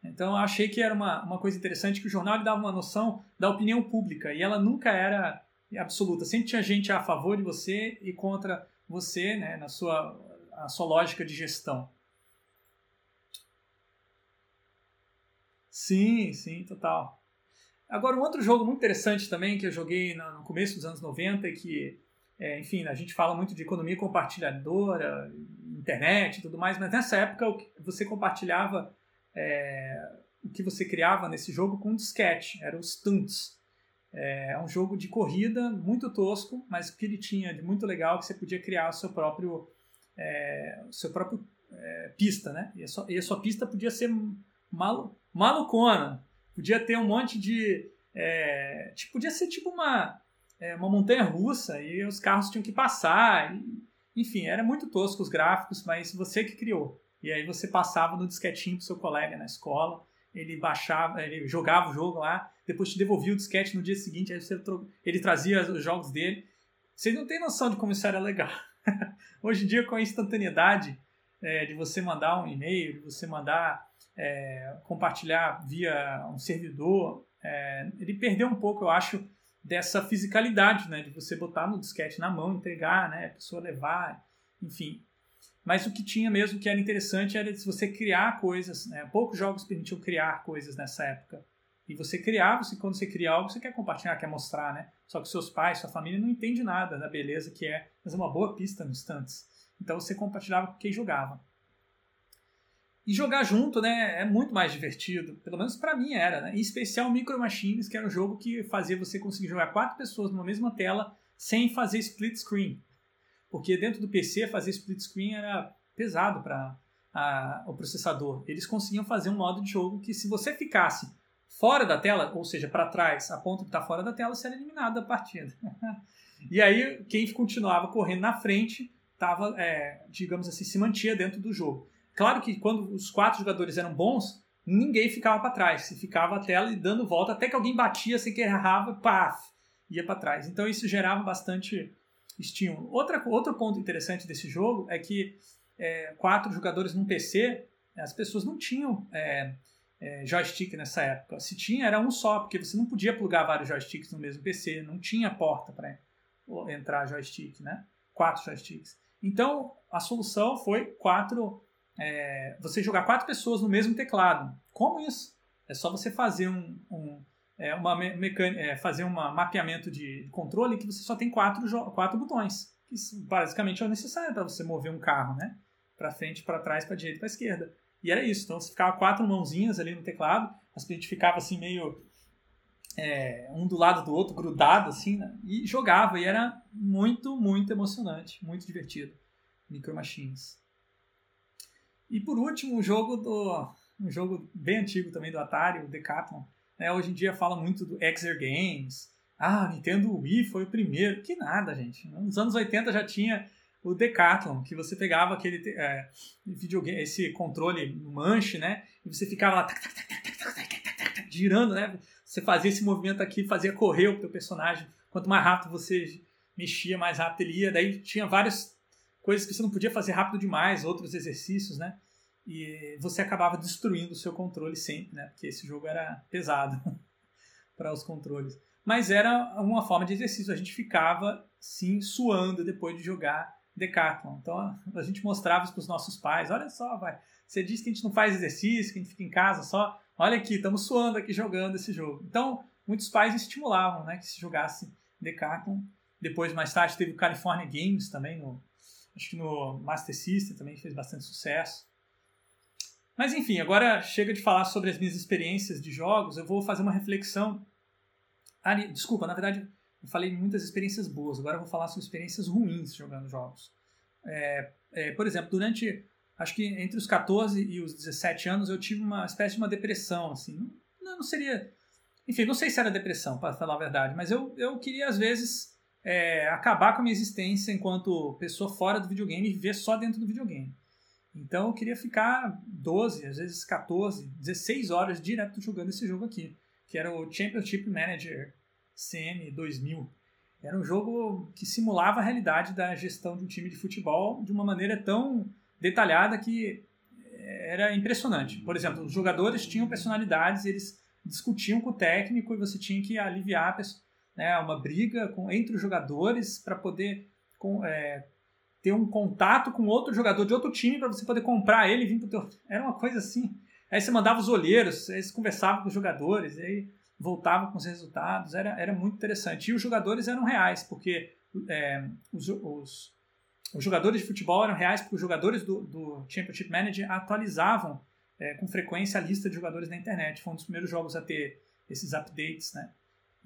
Então eu achei que era uma, uma coisa interessante que o jornal dava uma noção da opinião pública e ela nunca era absoluta. Sempre tinha gente a favor de você e contra você, né, na sua, sua lógica de gestão. Sim, sim, total. Agora, um outro jogo muito interessante também que eu joguei no começo dos anos 90 que, é, enfim, a gente fala muito de economia compartilhadora, internet e tudo mais, mas nessa época você compartilhava é, o que você criava nesse jogo com um disquete, eram os stunts. É, é um jogo de corrida muito tosco, mas o que ele tinha de muito legal que você podia criar o seu próprio, é, o seu próprio é, pista, né? E a, sua, e a, sua, pista podia ser malu, malucona, podia ter um monte de, é, tipo, podia ser tipo uma é, uma montanha russa e os carros tinham que passar, e, enfim, era muito tosco os gráficos, mas você que criou. E aí você passava no disquetinho pro seu colega na escola, ele baixava, ele jogava o jogo lá, depois te devolvia o disquete no dia seguinte, aí você, ele trazia os jogos dele. Vocês não têm noção de como isso era legal. Hoje em dia, com a instantaneidade é, de você mandar um e-mail, de você mandar é, compartilhar via um servidor, é, ele perdeu um pouco, eu acho, dessa fisicalidade, né, de você botar no disquete na mão, entregar, né, a pessoa levar, enfim. Mas o que tinha mesmo que era interessante era se você criar coisas. Né? Poucos jogos permitiam criar coisas nessa época. E você criava, você, quando você cria algo, você quer compartilhar, quer mostrar, né? Só que seus pais, sua família não entende nada da beleza que é fazer uma boa pista nos instantes. Então você compartilhava com quem jogava. E jogar junto, né, é muito mais divertido. Pelo menos para mim era, né? Em especial Micro Machines, que era um jogo que fazia você conseguir jogar quatro pessoas numa mesma tela sem fazer split screen porque dentro do PC fazer split screen era pesado para o processador. Eles conseguiam fazer um modo de jogo que se você ficasse fora da tela, ou seja, para trás, a ponto de estar tá fora da tela, você era eliminado da partida. e aí quem continuava correndo na frente estava, é, digamos assim, se mantinha dentro do jogo. Claro que quando os quatro jogadores eram bons, ninguém ficava para trás. Se ficava a tela e dando volta até que alguém batia, sem que errava, paf, ia para trás. Então isso gerava bastante estímulo. Outra, outro ponto interessante desse jogo é que é, quatro jogadores num PC, as pessoas não tinham é, é, joystick nessa época. Se tinha, era um só, porque você não podia plugar vários joysticks no mesmo PC, não tinha porta para entrar joystick, né? Quatro joysticks. Então, a solução foi quatro. É, você jogar quatro pessoas no mesmo teclado. Como isso? É só você fazer um, um é, uma mecânica, é, fazer um mapeamento de controle que você só tem quatro, quatro botões, que basicamente é o necessário para você mover um carro, né? Para frente, para trás, para direita, para esquerda. E era isso. Então você ficava quatro mãozinhas ali no teclado, a gente ficava assim meio é, um do lado do outro, grudado assim, né? e jogava. E era muito, muito emocionante, muito divertido. Micro Machines. E por último, um jogo do um jogo bem antigo também do Atari, o Decathlon, né? Hoje em dia fala muito do Exer Games. Ah, Nintendo Wii foi o primeiro. Que nada, gente. Nos anos 80 já tinha o Decathlon, que você pegava aquele é, videogame, esse controle manche, né? E você ficava lá girando, né? Você fazia esse movimento aqui, fazia correr o teu personagem. Quanto mais rápido você mexia, mais rápido ele ia. Daí tinha várias coisas que você não podia fazer rápido demais, outros exercícios, né? e você acabava destruindo o seu controle sempre, né? Porque esse jogo era pesado para os controles. Mas era uma forma de exercício. A gente ficava, sim, suando depois de jogar Decathlon. Então a gente mostrava isso para os nossos pais. Olha só, vai. Você diz que a gente não faz exercício, que a gente fica em casa só. Olha aqui, estamos suando aqui jogando esse jogo. Então muitos pais estimulavam, né, que se jogasse Decathlon. Depois, mais tarde, teve o California Games também, no, acho que no Master System também, fez bastante sucesso. Mas enfim, agora chega de falar sobre as minhas experiências de jogos, eu vou fazer uma reflexão. Ah, desculpa, na verdade, eu falei muitas experiências boas, agora eu vou falar sobre experiências ruins jogando jogos. É, é, por exemplo, durante acho que entre os 14 e os 17 anos eu tive uma espécie de uma depressão, assim. Não, não seria. Enfim, não sei se era depressão, para falar a verdade, mas eu, eu queria, às vezes, é, acabar com a minha existência enquanto pessoa fora do videogame e viver só dentro do videogame. Então eu queria ficar 12, às vezes 14, 16 horas direto jogando esse jogo aqui, que era o Championship Manager CM 2000. Era um jogo que simulava a realidade da gestão de um time de futebol de uma maneira tão detalhada que eh, era impressionante. Por exemplo, os jogadores tinham personalidades, eles discutiam com o técnico e você tinha que aliviar né, uma briga com, entre os jogadores para poder com, é, ter um contato com outro jogador de outro time para você poder comprar ele e vir pro teu... Era uma coisa assim. Aí você mandava os olheiros, eles conversavam com os jogadores, aí voltavam com os resultados, era, era muito interessante. E os jogadores eram reais, porque é, os, os os jogadores de futebol eram reais porque os jogadores do, do Championship Manager atualizavam é, com frequência a lista de jogadores na internet. Foi um dos primeiros jogos a ter esses updates, né?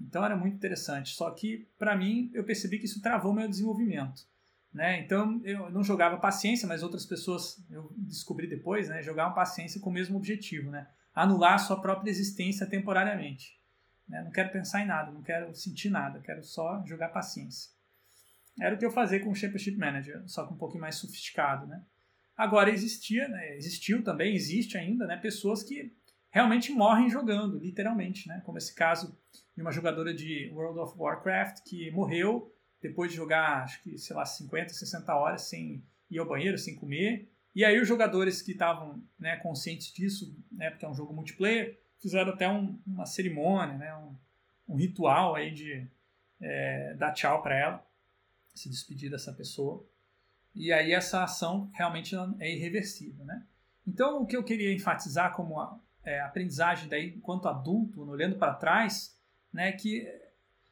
Então era muito interessante. Só que, para mim, eu percebi que isso travou meu desenvolvimento. Né? Então eu não jogava paciência, mas outras pessoas, eu descobri depois, né, jogavam paciência com o mesmo objetivo, né? anular a sua própria existência temporariamente. Né? Não quero pensar em nada, não quero sentir nada, quero só jogar paciência. Era o que eu fazia com o Championship Manager, só que um pouquinho mais sofisticado, né? Agora existia, né, existiu também, existe ainda, né, pessoas que realmente morrem jogando, literalmente, né? Como esse caso de uma jogadora de World of Warcraft que morreu depois de jogar, acho que, sei lá, 50, 60 horas sem ir ao banheiro, sem comer. E aí os jogadores que estavam né, conscientes disso, né, porque é um jogo multiplayer, fizeram até um, uma cerimônia, né, um, um, ritual aí de é, dar tchau para ela se despedir dessa pessoa. E aí essa ação realmente é irreversível, né? Então o que eu queria enfatizar como a, é, aprendizagem daí enquanto adulto, olhando para trás, né, que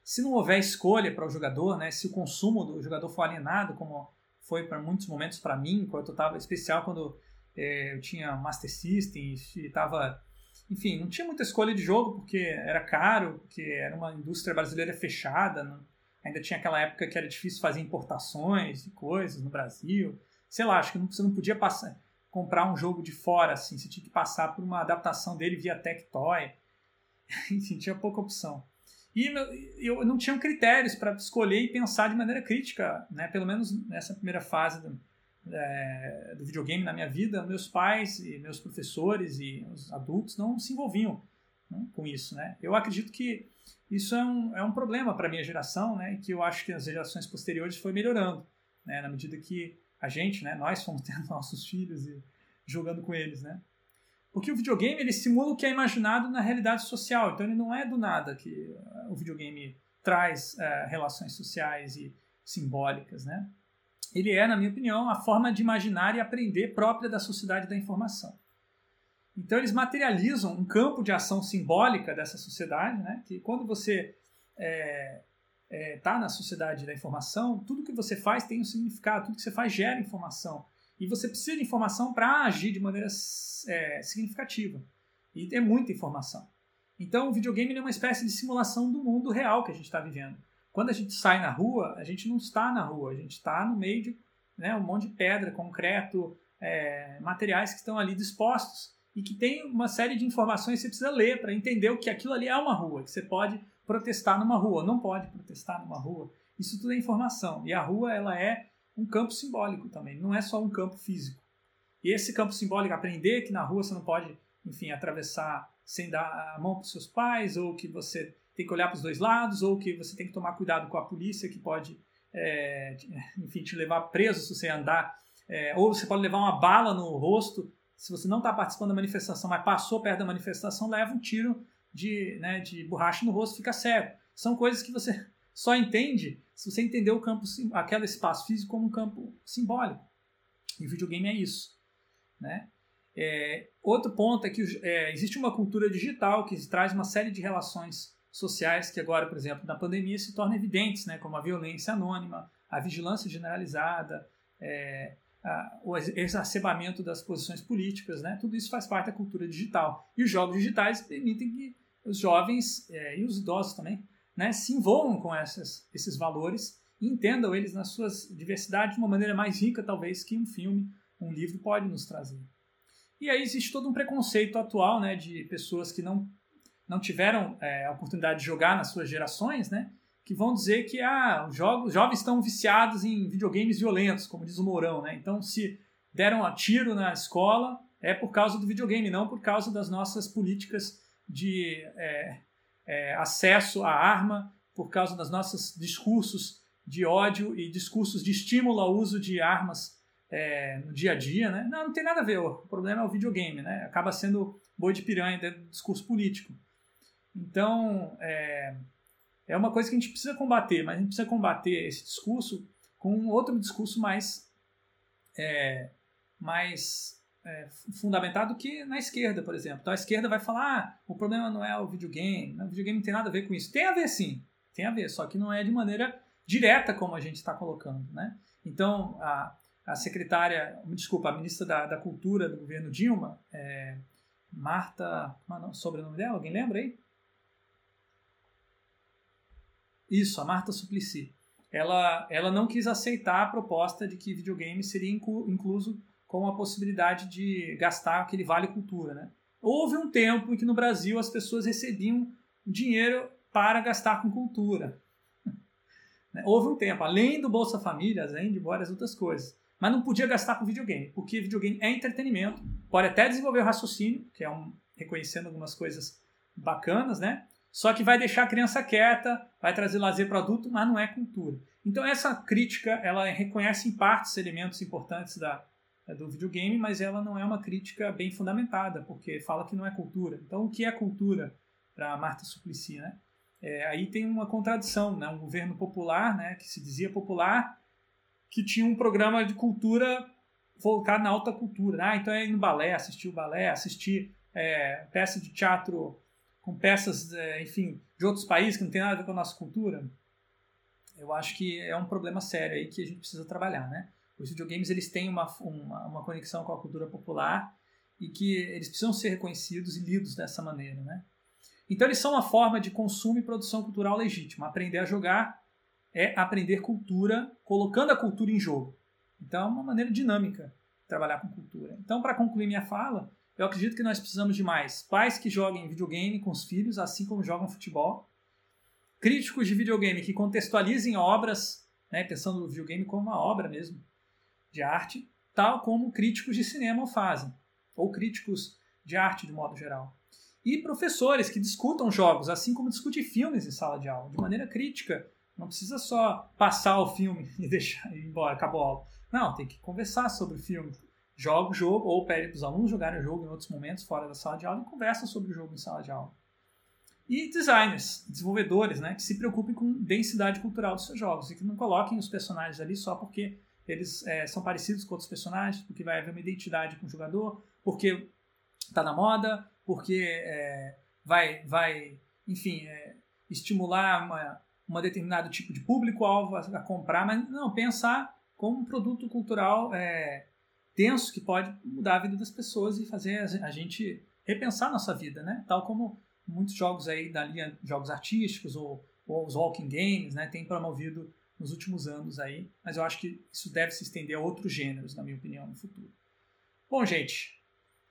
se não houver escolha para o jogador, né, se o consumo do jogador for alienado, como foi para muitos momentos para mim, quando eu estava especial quando é, eu tinha Master System e estava enfim, não tinha muita escolha de jogo porque era caro, porque era uma indústria brasileira fechada, não, Ainda tinha aquela época que era difícil fazer importações de coisas no Brasil. Sei lá, acho que você não podia passar, comprar um jogo de fora, assim. Você tinha que passar por uma adaptação dele via Tectoy. Enfim, tinha pouca opção. E eu não tinha critérios para escolher e pensar de maneira crítica, né? pelo menos nessa primeira fase do, é, do videogame na minha vida. Meus pais e meus professores e os adultos não se envolviam né, com isso. Né? Eu acredito que isso é um, é um problema para a minha geração, né, que eu acho que as gerações posteriores foi melhorando, né, na medida que a gente, né, nós fomos tendo nossos filhos e jogando com eles, né. Porque o videogame ele simula o que é imaginado na realidade social, então ele não é do nada que o videogame traz uh, relações sociais e simbólicas, né. Ele é, na minha opinião, a forma de imaginar e aprender própria da sociedade da informação. Então eles materializam um campo de ação simbólica dessa sociedade, né? que quando você está é, é, tá na sociedade da informação, tudo que você faz tem um significado, tudo que você faz gera informação. E você precisa de informação para agir de maneira é, significativa. E tem muita informação. Então o videogame é uma espécie de simulação do mundo real que a gente está vivendo. Quando a gente sai na rua, a gente não está na rua, a gente está no meio de né, um monte de pedra, concreto, é, materiais que estão ali dispostos e que tem uma série de informações que você precisa ler para entender o que aquilo ali é uma rua, que você pode protestar numa rua, não pode protestar numa rua. Isso tudo é informação. E a rua ela é um campo simbólico também, não é só um campo físico. E esse campo simbólico, aprender que na rua você não pode, enfim, atravessar sem dar a mão para os seus pais, ou que você tem que olhar para os dois lados, ou que você tem que tomar cuidado com a polícia que pode, é, enfim, te levar preso se você andar, é, ou você pode levar uma bala no rosto se você não está participando da manifestação, mas passou perto da manifestação, leva um tiro de, né, de borracha no rosto, fica cego. São coisas que você só entende se você entender o campo, aquele espaço físico como um campo simbólico. E o videogame é isso. Né? É, outro ponto é que é, existe uma cultura digital que traz uma série de relações sociais que agora, por exemplo, na pandemia se tornam evidentes, né? como a violência anônima, a vigilância generalizada, é, o exacerbamento das posições políticas, né? tudo isso faz parte da cultura digital. E os jogos digitais permitem que os jovens é, e os idosos também né, se envolvam com essas, esses valores e entendam eles nas suas diversidades de uma maneira mais rica, talvez, que um filme um livro pode nos trazer. E aí existe todo um preconceito atual né, de pessoas que não, não tiveram é, a oportunidade de jogar nas suas gerações, né, que vão dizer que ah, os, jovens estão viciados em videogames violentos, como diz o Mourão. Né? Então, se deram a tiro na escola, é por causa do videogame, não por causa das nossas políticas de é, é, acesso à arma, por causa dos nossos discursos de ódio e discursos de estímulo ao uso de armas é, no dia a dia, né? Não, não tem nada a ver. O problema é o videogame, né? Acaba sendo boi de piranha dentro do discurso político. Então, é, é uma coisa que a gente precisa combater, mas a gente precisa combater esse discurso com um outro discurso mais, é, mais é, fundamentado que na esquerda, por exemplo. Então a esquerda vai falar: ah, o problema não é o videogame, o videogame não tem nada a ver com isso. Tem a ver sim, tem a ver, só que não é de maneira direta como a gente está colocando. Né? Então, a, a secretária, desculpa, a ministra da, da Cultura do governo Dilma, é, Marta, é sobrenome dela? Alguém lembra aí? Isso, a Marta Suplicy. Ela, ela não quis aceitar a proposta de que videogame seria incluso com a possibilidade de gastar aquele vale cultura. Né? Houve um tempo em que no Brasil as pessoas recebiam dinheiro para gastar com cultura. Houve um tempo, além do Bolsa Família, além de várias outras coisas mas não podia gastar com videogame, porque videogame é entretenimento, pode até desenvolver o raciocínio, que é um reconhecendo algumas coisas bacanas, né? Só que vai deixar a criança quieta, vai trazer lazer para adulto, mas não é cultura. Então essa crítica, ela reconhece em partes elementos importantes da, do videogame, mas ela não é uma crítica bem fundamentada, porque fala que não é cultura. Então o que é cultura para Marta Suplicy, né? É, aí tem uma contradição, né? Um governo popular, né, que se dizia popular, que tinha um programa de cultura voltado na alta cultura. Ah, então é ir no balé, assistir o balé, assistir é, peça de teatro com peças, é, enfim, de outros países que não tem nada a ver com a nossa cultura. Eu acho que é um problema sério aí que a gente precisa trabalhar, né? Os videogames eles têm uma, uma, uma conexão com a cultura popular e que eles precisam ser reconhecidos e lidos dessa maneira, né? Então eles são uma forma de consumo e produção cultural legítima. Aprender a jogar é aprender cultura, colocando a cultura em jogo. Então, é uma maneira dinâmica de trabalhar com cultura. Então, para concluir minha fala, eu acredito que nós precisamos de mais pais que joguem videogame com os filhos, assim como jogam futebol, críticos de videogame que contextualizem obras, né, pensando no videogame como uma obra mesmo de arte, tal como críticos de cinema fazem, ou críticos de arte de modo geral. E professores que discutam jogos, assim como discutem filmes em sala de aula, de maneira crítica, não precisa só passar o filme e deixar ir embora, acabou a aula. Não, tem que conversar sobre o filme. Joga o jogo, ou pede para os alunos jogarem o jogo em outros momentos fora da sala de aula e conversa sobre o jogo em sala de aula. E designers, desenvolvedores, né, que se preocupem com densidade cultural dos seus jogos e que não coloquem os personagens ali só porque eles é, são parecidos com outros personagens, porque vai haver uma identidade com o jogador, porque está na moda, porque é, vai, vai, enfim, é, estimular uma, um determinado tipo de público-alvo a, a, comprar, mas não, pensar como um produto cultural é, denso que pode mudar a vida das pessoas e fazer a, gente repensar nossa vida, né? Tal como muitos jogos aí da linha jogos artísticos ou, ou os walking games, né, tem promovido nos últimos anos aí, mas eu acho que isso deve se estender a outros gêneros, na minha opinião, no futuro. Bom, gente,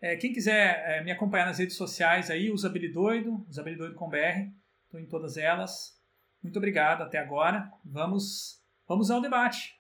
é, quem quiser é, me acompanhar nas redes sociais aí, usabilidoido, usabilidoido com BR, estou em todas elas. Muito obrigado até agora. Vamos, vamos ao debate.